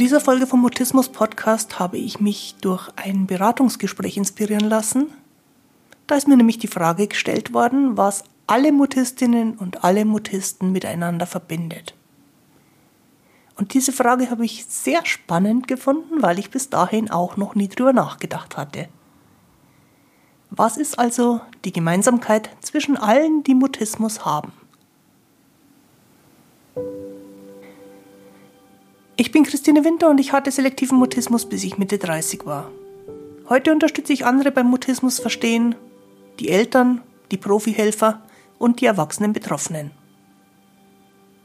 Dieser Folge vom Mutismus Podcast habe ich mich durch ein Beratungsgespräch inspirieren lassen. Da ist mir nämlich die Frage gestellt worden, was alle Mutistinnen und alle Mutisten miteinander verbindet. Und diese Frage habe ich sehr spannend gefunden, weil ich bis dahin auch noch nie drüber nachgedacht hatte. Was ist also die Gemeinsamkeit zwischen allen, die Mutismus haben? Ich bin Christine Winter und ich hatte selektiven Mutismus, bis ich Mitte 30 war. Heute unterstütze ich andere beim Mutismus verstehen, die Eltern, die Profihelfer und die erwachsenen Betroffenen.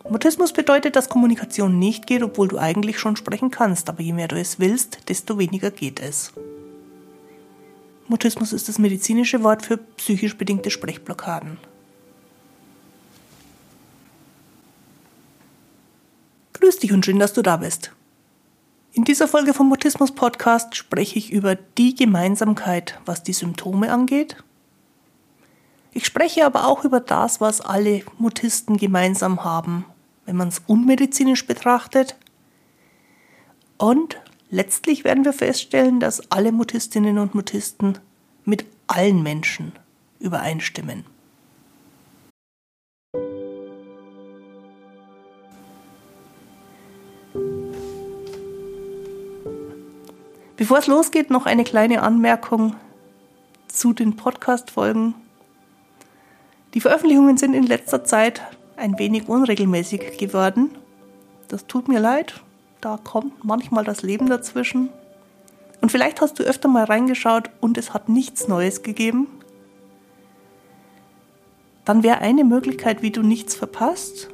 Mutismus bedeutet, dass Kommunikation nicht geht, obwohl du eigentlich schon sprechen kannst, aber je mehr du es willst, desto weniger geht es. Mutismus ist das medizinische Wort für psychisch bedingte Sprechblockaden. Grüß dich und schön, dass du da bist. In dieser Folge vom Mutismus Podcast spreche ich über die Gemeinsamkeit, was die Symptome angeht. Ich spreche aber auch über das, was alle Mutisten gemeinsam haben, wenn man es unmedizinisch betrachtet. Und letztlich werden wir feststellen, dass alle Mutistinnen und Mutisten mit allen Menschen übereinstimmen. Bevor es losgeht, noch eine kleine Anmerkung zu den Podcast-Folgen. Die Veröffentlichungen sind in letzter Zeit ein wenig unregelmäßig geworden. Das tut mir leid. Da kommt manchmal das Leben dazwischen. Und vielleicht hast du öfter mal reingeschaut und es hat nichts Neues gegeben. Dann wäre eine Möglichkeit, wie du nichts verpasst,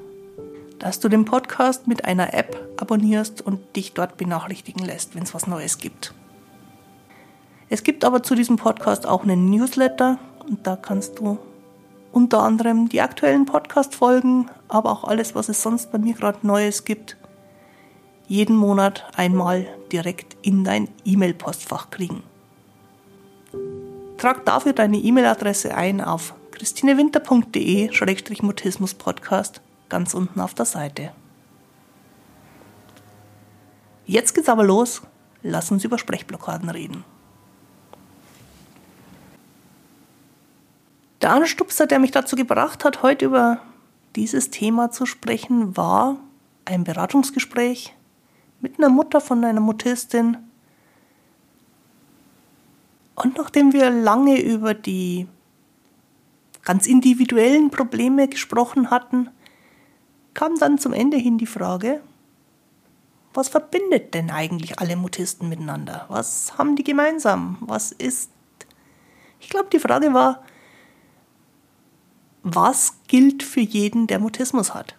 dass du den Podcast mit einer App abonnierst und dich dort benachrichtigen lässt, wenn es was Neues gibt. Es gibt aber zu diesem Podcast auch einen Newsletter und da kannst du unter anderem die aktuellen Podcast-Folgen, aber auch alles, was es sonst bei mir gerade Neues gibt, jeden Monat einmal direkt in dein E-Mail-Postfach kriegen. Trag dafür deine E-Mail-Adresse ein auf christinewinter.de-mutismus-podcast ganz unten auf der Seite. Jetzt geht's aber los. Lass uns über Sprechblockaden reden. Der Anstupser, der mich dazu gebracht hat, heute über dieses Thema zu sprechen, war ein Beratungsgespräch mit einer Mutter von einer Mutistin. Und nachdem wir lange über die ganz individuellen Probleme gesprochen hatten, kam dann zum Ende hin die Frage, was verbindet denn eigentlich alle Mutisten miteinander? Was haben die gemeinsam? Was ist... Ich glaube, die Frage war, was gilt für jeden, der Mutismus hat?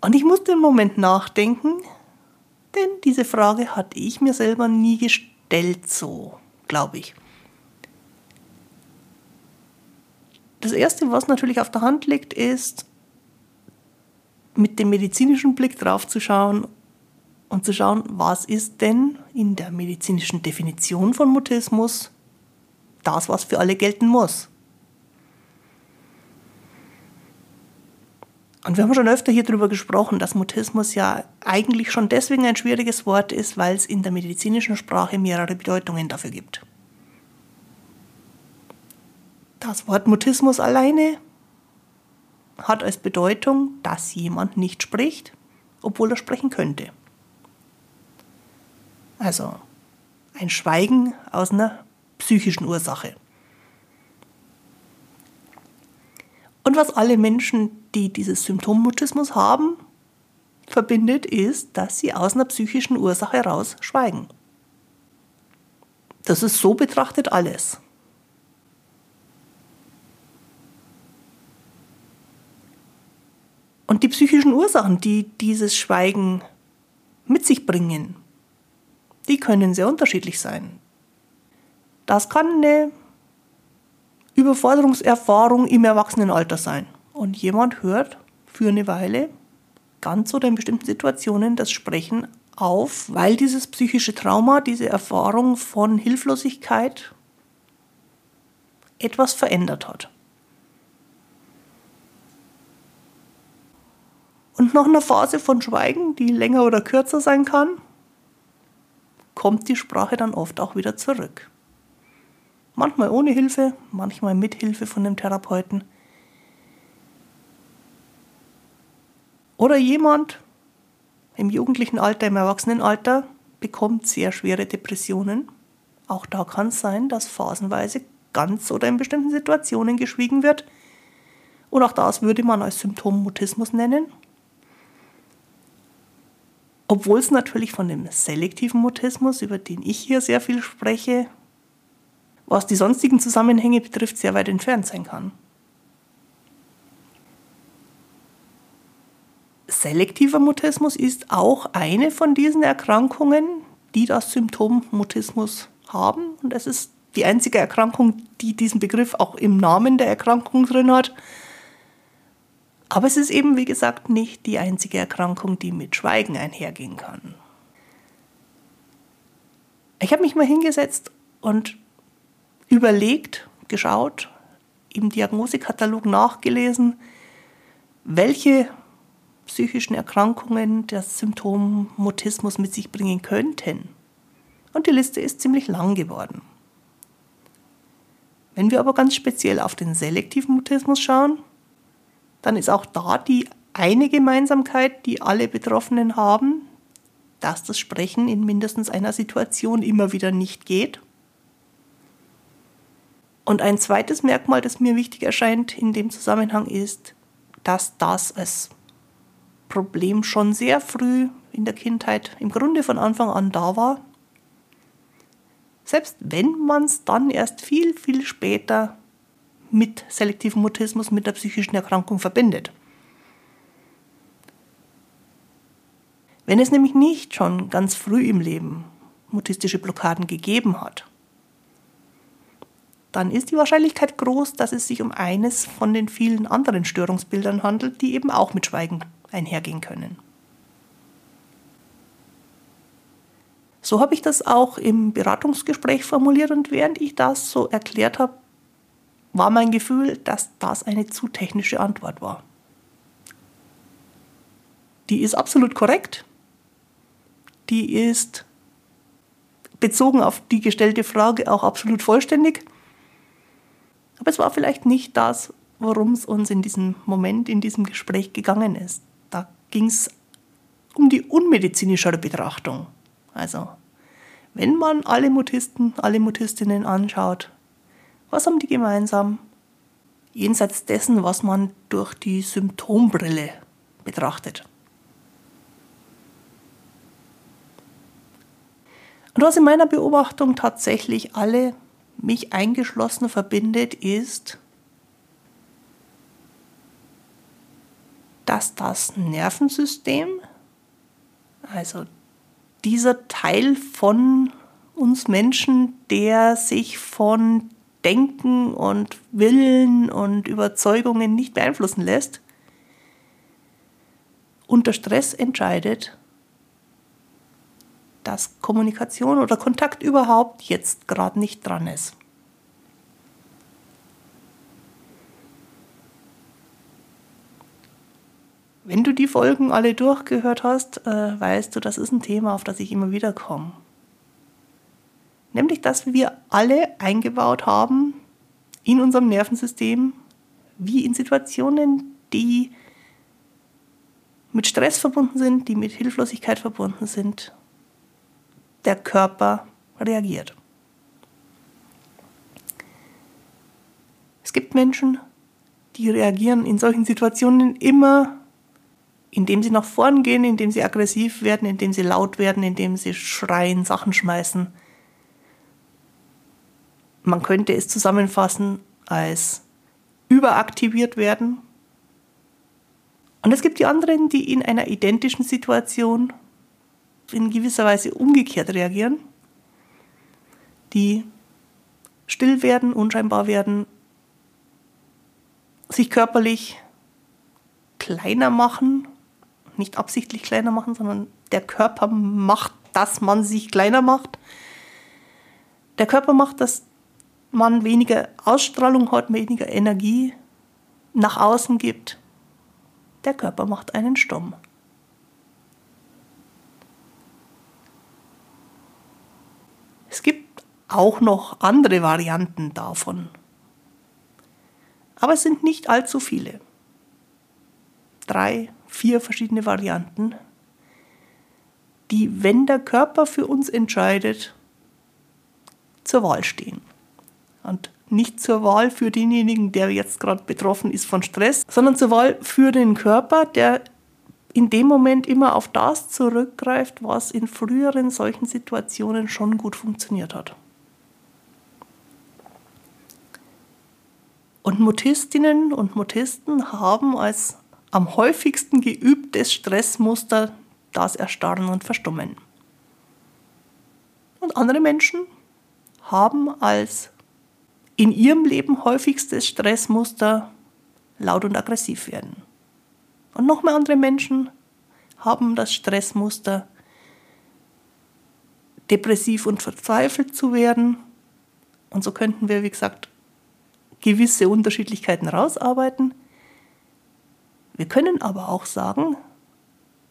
Und ich musste einen Moment nachdenken, denn diese Frage hatte ich mir selber nie gestellt, so glaube ich. Das Erste, was natürlich auf der Hand liegt, ist, mit dem medizinischen Blick drauf zu schauen und zu schauen, was ist denn in der medizinischen Definition von Mutismus das, was für alle gelten muss. Und wir haben schon öfter hier darüber gesprochen, dass Mutismus ja eigentlich schon deswegen ein schwieriges Wort ist, weil es in der medizinischen Sprache mehrere Bedeutungen dafür gibt. Das Wort Mutismus alleine hat als Bedeutung, dass jemand nicht spricht, obwohl er sprechen könnte. Also ein Schweigen aus einer psychischen Ursache. Und was alle Menschen, die dieses Symptom Mutismus haben, verbindet, ist, dass sie aus einer psychischen Ursache heraus schweigen. Das ist so betrachtet alles. Und die psychischen Ursachen, die dieses Schweigen mit sich bringen, die können sehr unterschiedlich sein. Das kann eine Überforderungserfahrung im Erwachsenenalter sein. Und jemand hört für eine Weile ganz oder in bestimmten Situationen das Sprechen auf, weil dieses psychische Trauma, diese Erfahrung von Hilflosigkeit etwas verändert hat. Und nach einer Phase von Schweigen, die länger oder kürzer sein kann, kommt die Sprache dann oft auch wieder zurück. Manchmal ohne Hilfe, manchmal mit Hilfe von dem Therapeuten. Oder jemand im jugendlichen Alter, im Erwachsenenalter bekommt sehr schwere Depressionen. Auch da kann es sein, dass phasenweise ganz oder in bestimmten Situationen geschwiegen wird. Und auch das würde man als Symptom Mutismus nennen. Obwohl es natürlich von dem selektiven Mutismus, über den ich hier sehr viel spreche, was die sonstigen Zusammenhänge betrifft, sehr weit entfernt sein kann. Selektiver Mutismus ist auch eine von diesen Erkrankungen, die das Symptom Mutismus haben. Und es ist die einzige Erkrankung, die diesen Begriff auch im Namen der Erkrankung drin hat. Aber es ist eben, wie gesagt, nicht die einzige Erkrankung, die mit Schweigen einhergehen kann. Ich habe mich mal hingesetzt und überlegt, geschaut, im Diagnosekatalog nachgelesen, welche psychischen Erkrankungen das Symptom Mutismus mit sich bringen könnten. Und die Liste ist ziemlich lang geworden. Wenn wir aber ganz speziell auf den selektiven Mutismus schauen, dann ist auch da die eine Gemeinsamkeit, die alle Betroffenen haben, dass das Sprechen in mindestens einer Situation immer wieder nicht geht. Und ein zweites Merkmal, das mir wichtig erscheint in dem Zusammenhang, ist, dass das als Problem schon sehr früh in der Kindheit, im Grunde von Anfang an da war. Selbst wenn man es dann erst viel, viel später mit selektivem Mutismus, mit der psychischen Erkrankung verbindet. Wenn es nämlich nicht schon ganz früh im Leben mutistische Blockaden gegeben hat, dann ist die Wahrscheinlichkeit groß, dass es sich um eines von den vielen anderen Störungsbildern handelt, die eben auch mit Schweigen einhergehen können. So habe ich das auch im Beratungsgespräch formuliert und während ich das so erklärt habe, war mein Gefühl, dass das eine zu technische Antwort war. Die ist absolut korrekt. Die ist bezogen auf die gestellte Frage auch absolut vollständig. Aber es war vielleicht nicht das, worum es uns in diesem Moment, in diesem Gespräch gegangen ist. Da ging es um die unmedizinischere Betrachtung. Also, wenn man alle Mutisten, alle Mutistinnen anschaut, was haben die gemeinsam? Jenseits dessen, was man durch die Symptombrille betrachtet. Und was in meiner Beobachtung tatsächlich alle, mich eingeschlossen, verbindet, ist, dass das Nervensystem, also dieser Teil von uns Menschen, der sich von Denken und Willen und Überzeugungen nicht beeinflussen lässt, unter Stress entscheidet, dass Kommunikation oder Kontakt überhaupt jetzt gerade nicht dran ist. Wenn du die Folgen alle durchgehört hast, äh, weißt du, das ist ein Thema, auf das ich immer wieder komme. Nämlich, dass wir alle eingebaut haben in unserem Nervensystem, wie in Situationen, die mit Stress verbunden sind, die mit Hilflosigkeit verbunden sind, der Körper reagiert. Es gibt Menschen, die reagieren in solchen Situationen immer, indem sie nach vorn gehen, indem sie aggressiv werden, indem sie laut werden, indem sie schreien, Sachen schmeißen, man könnte es zusammenfassen als überaktiviert werden. Und es gibt die anderen, die in einer identischen Situation in gewisser Weise umgekehrt reagieren, die still werden, unscheinbar werden, sich körperlich kleiner machen, nicht absichtlich kleiner machen, sondern der Körper macht, dass man sich kleiner macht. Der Körper macht, dass man weniger Ausstrahlung hat, weniger Energie nach außen gibt, der Körper macht einen stumm. Es gibt auch noch andere Varianten davon. Aber es sind nicht allzu viele. Drei, vier verschiedene Varianten, die, wenn der Körper für uns entscheidet, zur Wahl stehen. Und nicht zur Wahl für denjenigen, der jetzt gerade betroffen ist von Stress, sondern zur Wahl für den Körper, der in dem Moment immer auf das zurückgreift, was in früheren solchen Situationen schon gut funktioniert hat. Und Mutistinnen und Mutisten haben als am häufigsten geübtes Stressmuster das Erstarren und Verstummen. Und andere Menschen haben als in ihrem Leben häufigstes Stressmuster laut und aggressiv werden. Und noch mehr andere Menschen haben das Stressmuster depressiv und verzweifelt zu werden. Und so könnten wir, wie gesagt, gewisse Unterschiedlichkeiten rausarbeiten. Wir können aber auch sagen,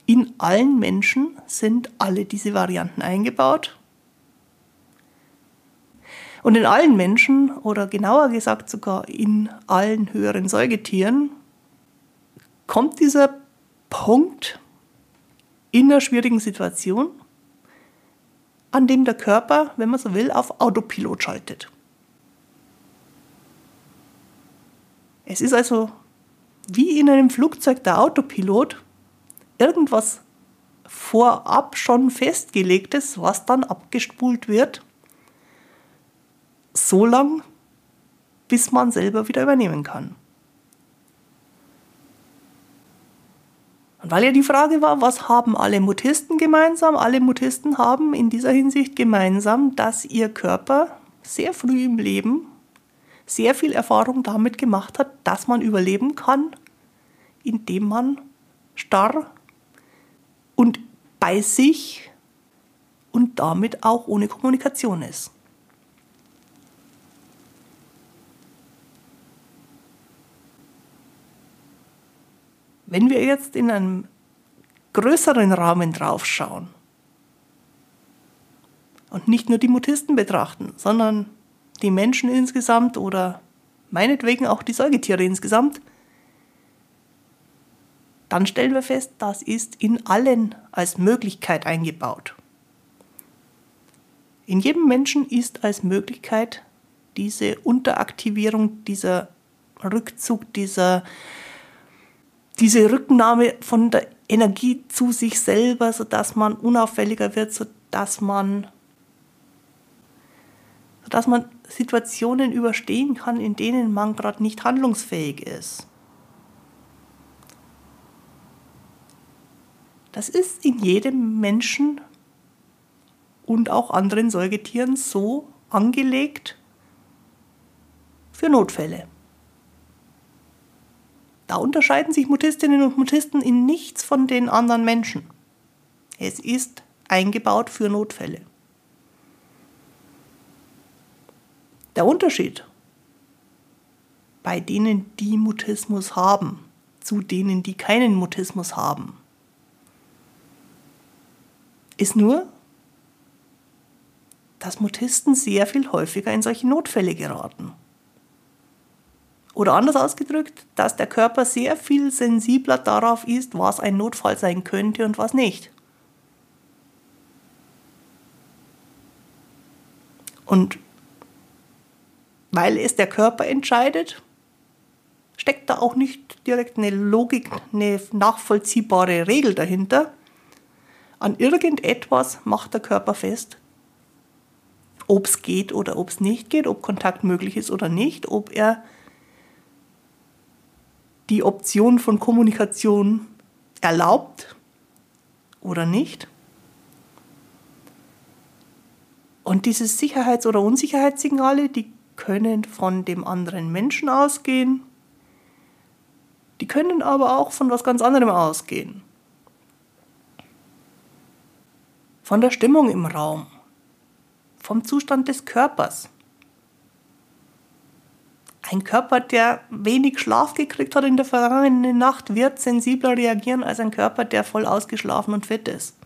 in allen Menschen sind alle diese Varianten eingebaut und in allen Menschen, oder genauer gesagt sogar in allen höheren Säugetieren, kommt dieser Punkt in einer schwierigen Situation, an dem der Körper, wenn man so will, auf Autopilot schaltet. Es ist also wie in einem Flugzeug der Autopilot irgendwas vorab schon festgelegtes, was dann abgespult wird so lang, bis man selber wieder übernehmen kann. Und weil ja die Frage war, was haben alle Mutisten gemeinsam? Alle Mutisten haben in dieser Hinsicht gemeinsam, dass ihr Körper sehr früh im Leben sehr viel Erfahrung damit gemacht hat, dass man überleben kann, indem man starr und bei sich und damit auch ohne Kommunikation ist. Wenn wir jetzt in einem größeren Rahmen draufschauen und nicht nur die Mutisten betrachten, sondern die Menschen insgesamt oder meinetwegen auch die Säugetiere insgesamt, dann stellen wir fest, das ist in allen als Möglichkeit eingebaut. In jedem Menschen ist als Möglichkeit diese Unteraktivierung, dieser Rückzug, dieser diese Rücknahme von der Energie zu sich selber, sodass man unauffälliger wird, sodass man, sodass man Situationen überstehen kann, in denen man gerade nicht handlungsfähig ist. Das ist in jedem Menschen und auch anderen Säugetieren so angelegt für Notfälle. Da unterscheiden sich Mutistinnen und Mutisten in nichts von den anderen Menschen. Es ist eingebaut für Notfälle. Der Unterschied bei denen, die Mutismus haben, zu denen, die keinen Mutismus haben, ist nur, dass Mutisten sehr viel häufiger in solche Notfälle geraten. Oder anders ausgedrückt, dass der Körper sehr viel sensibler darauf ist, was ein Notfall sein könnte und was nicht. Und weil es der Körper entscheidet, steckt da auch nicht direkt eine Logik, eine nachvollziehbare Regel dahinter. An irgendetwas macht der Körper fest, ob es geht oder ob es nicht geht, ob Kontakt möglich ist oder nicht, ob er die Option von Kommunikation erlaubt oder nicht. Und diese Sicherheits- oder Unsicherheitssignale, die können von dem anderen Menschen ausgehen, die können aber auch von was ganz anderem ausgehen. Von der Stimmung im Raum, vom Zustand des Körpers, Ein Körper, der wenig Schlaf gekriegt hat in der vergangenen Nacht, wird sensibler reagieren als ein Körper, der voll ausgeschlafen und fit ist.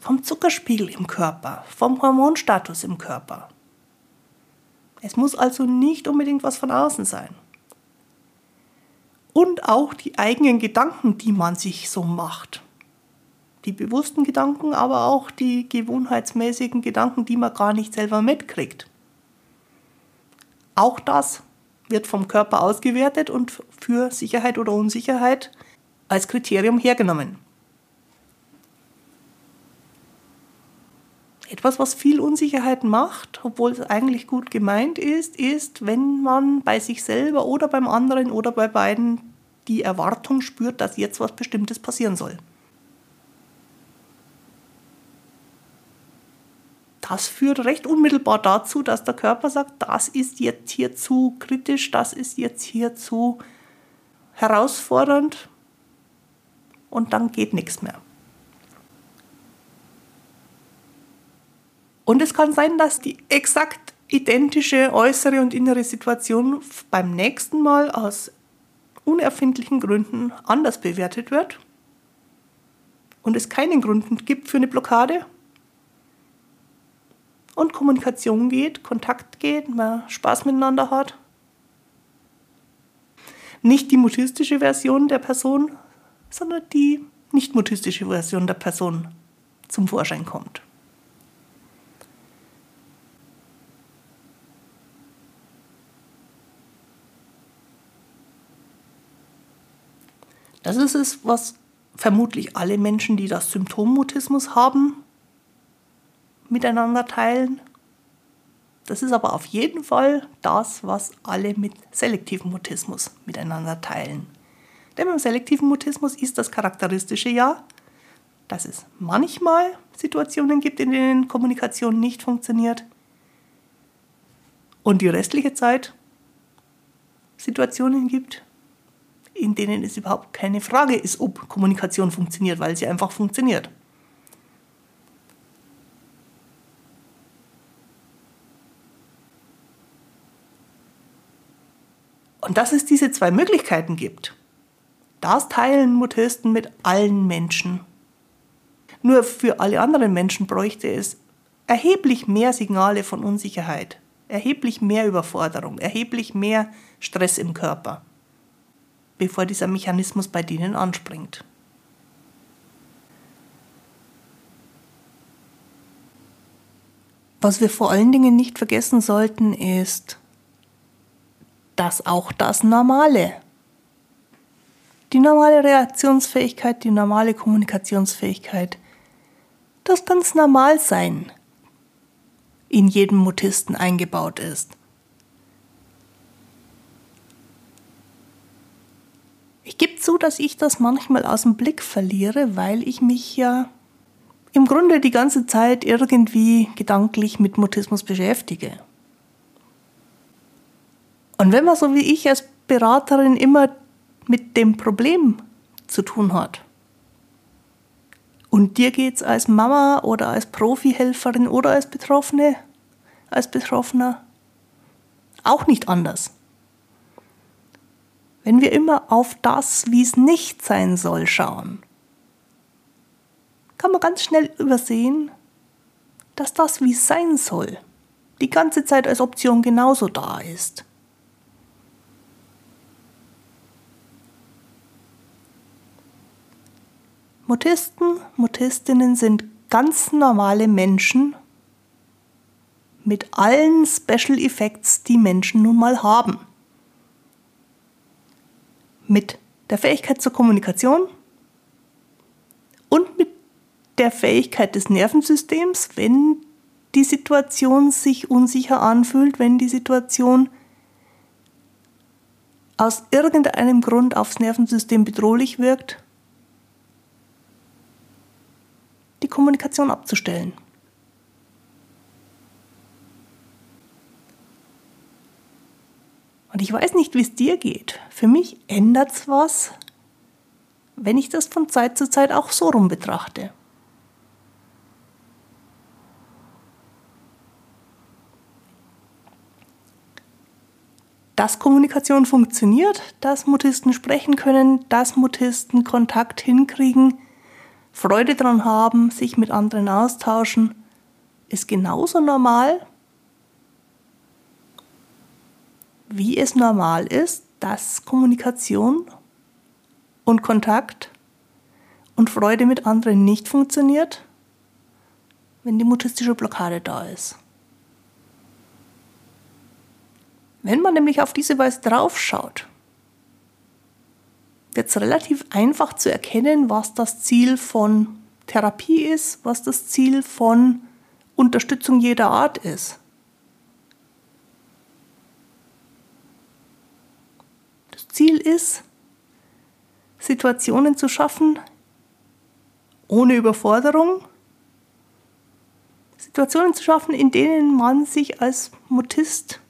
Vom Zuckerspiegel im Körper, vom Hormonstatus im Körper. Es muss also nicht unbedingt was von außen sein. Und auch die eigenen Gedanken, die man sich so macht. Die bewussten Gedanken, aber auch die gewohnheitsmäßigen Gedanken, die man gar nicht selber mitkriegt. Auch das wird vom Körper ausgewertet und für Sicherheit oder Unsicherheit als Kriterium hergenommen. Etwas, was viel Unsicherheit macht, obwohl es eigentlich gut gemeint ist, ist, wenn man bei sich selber oder beim anderen oder bei beiden die Erwartung spürt, dass jetzt was Bestimmtes passieren soll. das führt recht unmittelbar dazu, dass der Körper sagt, das ist jetzt hier zu kritisch, das ist jetzt hier zu herausfordernd und dann geht nichts mehr. Und es kann sein, dass die exakt identische äußere und innere Situation beim nächsten Mal aus unerfindlichen Gründen anders bewertet wird und es keinen Grund gibt für eine Blockade und Kommunikation geht, Kontakt geht, man Spaß miteinander hat. Nicht die mutistische Version der Person, sondern die nicht mutistische Version der Person zum Vorschein kommt. Das ist es, was vermutlich alle Menschen, die das Symptom Mutismus haben, miteinander teilen. Das ist aber auf jeden Fall das, was alle mit selektivem Mutismus miteinander teilen. Denn beim selektiven Mutismus ist das charakteristische ja, dass es manchmal Situationen gibt, in denen Kommunikation nicht funktioniert und die restliche Zeit Situationen gibt, in denen es überhaupt keine Frage ist, ob Kommunikation funktioniert, weil sie einfach funktioniert. Und dass es diese zwei Möglichkeiten gibt, das teilen Mutisten mit allen Menschen. Nur für alle anderen Menschen bräuchte es erheblich mehr Signale von Unsicherheit, erheblich mehr Überforderung, erheblich mehr Stress im Körper, bevor dieser Mechanismus bei denen anspringt. Was wir vor allen Dingen nicht vergessen sollten, ist, dass auch das Normale, die normale Reaktionsfähigkeit, die normale Kommunikationsfähigkeit, das ganz normal sein in jedem Mutisten eingebaut ist. Zu, dass ich das manchmal aus dem Blick verliere, weil ich mich ja im Grunde die ganze Zeit irgendwie gedanklich mit Mutismus beschäftige. Und wenn man so wie ich als Beraterin immer mit dem Problem zu tun hat, und dir geht es als Mama oder als Profihelferin oder als Betroffene, als Betroffener auch nicht anders. Wenn wir immer auf das, wie es nicht sein soll, schauen, kann man ganz schnell übersehen, dass das, wie es sein soll, die ganze Zeit als Option genauso da ist. Mutisten, Mutistinnen sind ganz normale Menschen mit allen Special Effects, die Menschen nun mal haben. Mit der Fähigkeit zur Kommunikation und mit der Fähigkeit des Nervensystems, wenn die Situation sich unsicher anfühlt, wenn die Situation aus irgendeinem Grund aufs Nervensystem bedrohlich wirkt, die Kommunikation abzustellen. Und ich weiß nicht, wie es dir geht. Für mich ändert es was, wenn ich das von Zeit zu Zeit auch so rum betrachte. dass Kommunikation funktioniert, dass Mutisten sprechen können, dass Mutisten Kontakt hinkriegen, Freude daran haben, sich mit anderen austauschen, ist genauso normal, wie es normal ist, dass Kommunikation und Kontakt und Freude mit anderen nicht funktioniert, wenn die mutistische Blockade da ist. Wenn man nämlich auf diese Weise draufschaut, wird es relativ einfach zu erkennen, was das Ziel von Therapie ist, was das Ziel von Unterstützung jeder Art ist. Ziel ist, Situationen zu schaffen, ohne Überforderung, Situationen zu schaffen, in denen man sich als Mutist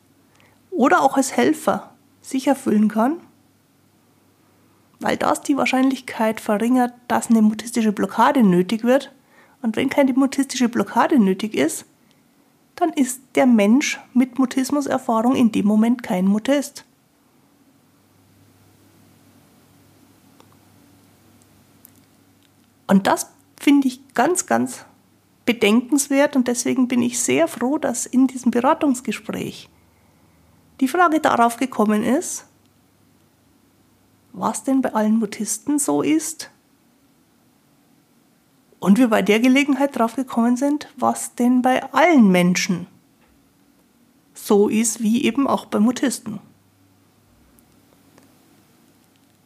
oder auch als Helfer sicher fühlen kann, weil das die Wahrscheinlichkeit verringert, dass eine mutistische Blockade nötig wird. Und wenn keine mutistische Blockade nötig ist, dann ist der Mensch mit Mutismuserfahrung in dem Moment kein Mutist. Und das finde ich ganz, ganz bedenkenswert und deswegen bin ich sehr froh, dass in diesem Beratungsgespräch die Frage darauf gekommen ist, was denn bei allen Mutisten so ist und wir bei der Gelegenheit darauf gekommen sind, was denn bei allen Menschen so ist, wie eben auch bei Mutisten.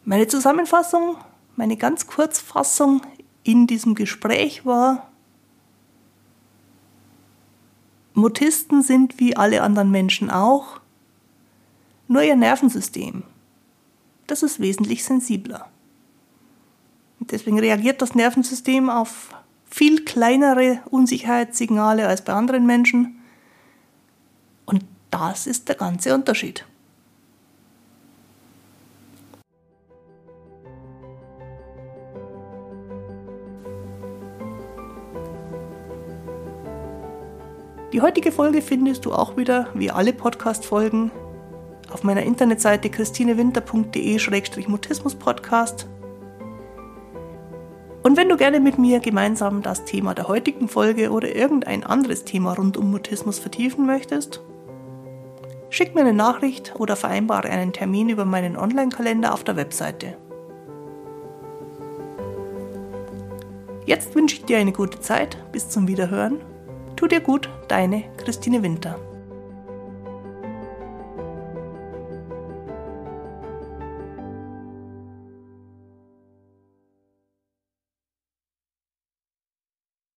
Meine Zusammenfassung, meine ganz Kurzfassung in diesem Gespräch war, Mutisten sind wie alle anderen Menschen auch, nur ihr Nervensystem, das ist wesentlich sensibler. Und deswegen reagiert das Nervensystem auf viel kleinere Unsicherheitssignale als bei anderen Menschen. Und das ist der ganze Unterschied. Die heutige Folge findest du auch wieder, wie alle Podcast-Folgen, auf meiner Internetseite christinewinter.de-mutismus-podcast. Und wenn du gerne mit mir gemeinsam das Thema der heutigen Folge oder irgendein anderes Thema rund um Mutismus vertiefen möchtest, schick mir eine Nachricht oder vereinbare einen Termin über meinen Online-Kalender auf der Webseite. Jetzt wünsche ich dir eine gute Zeit. Bis zum Wiederhören Tu dir gut, deine Christine Winter.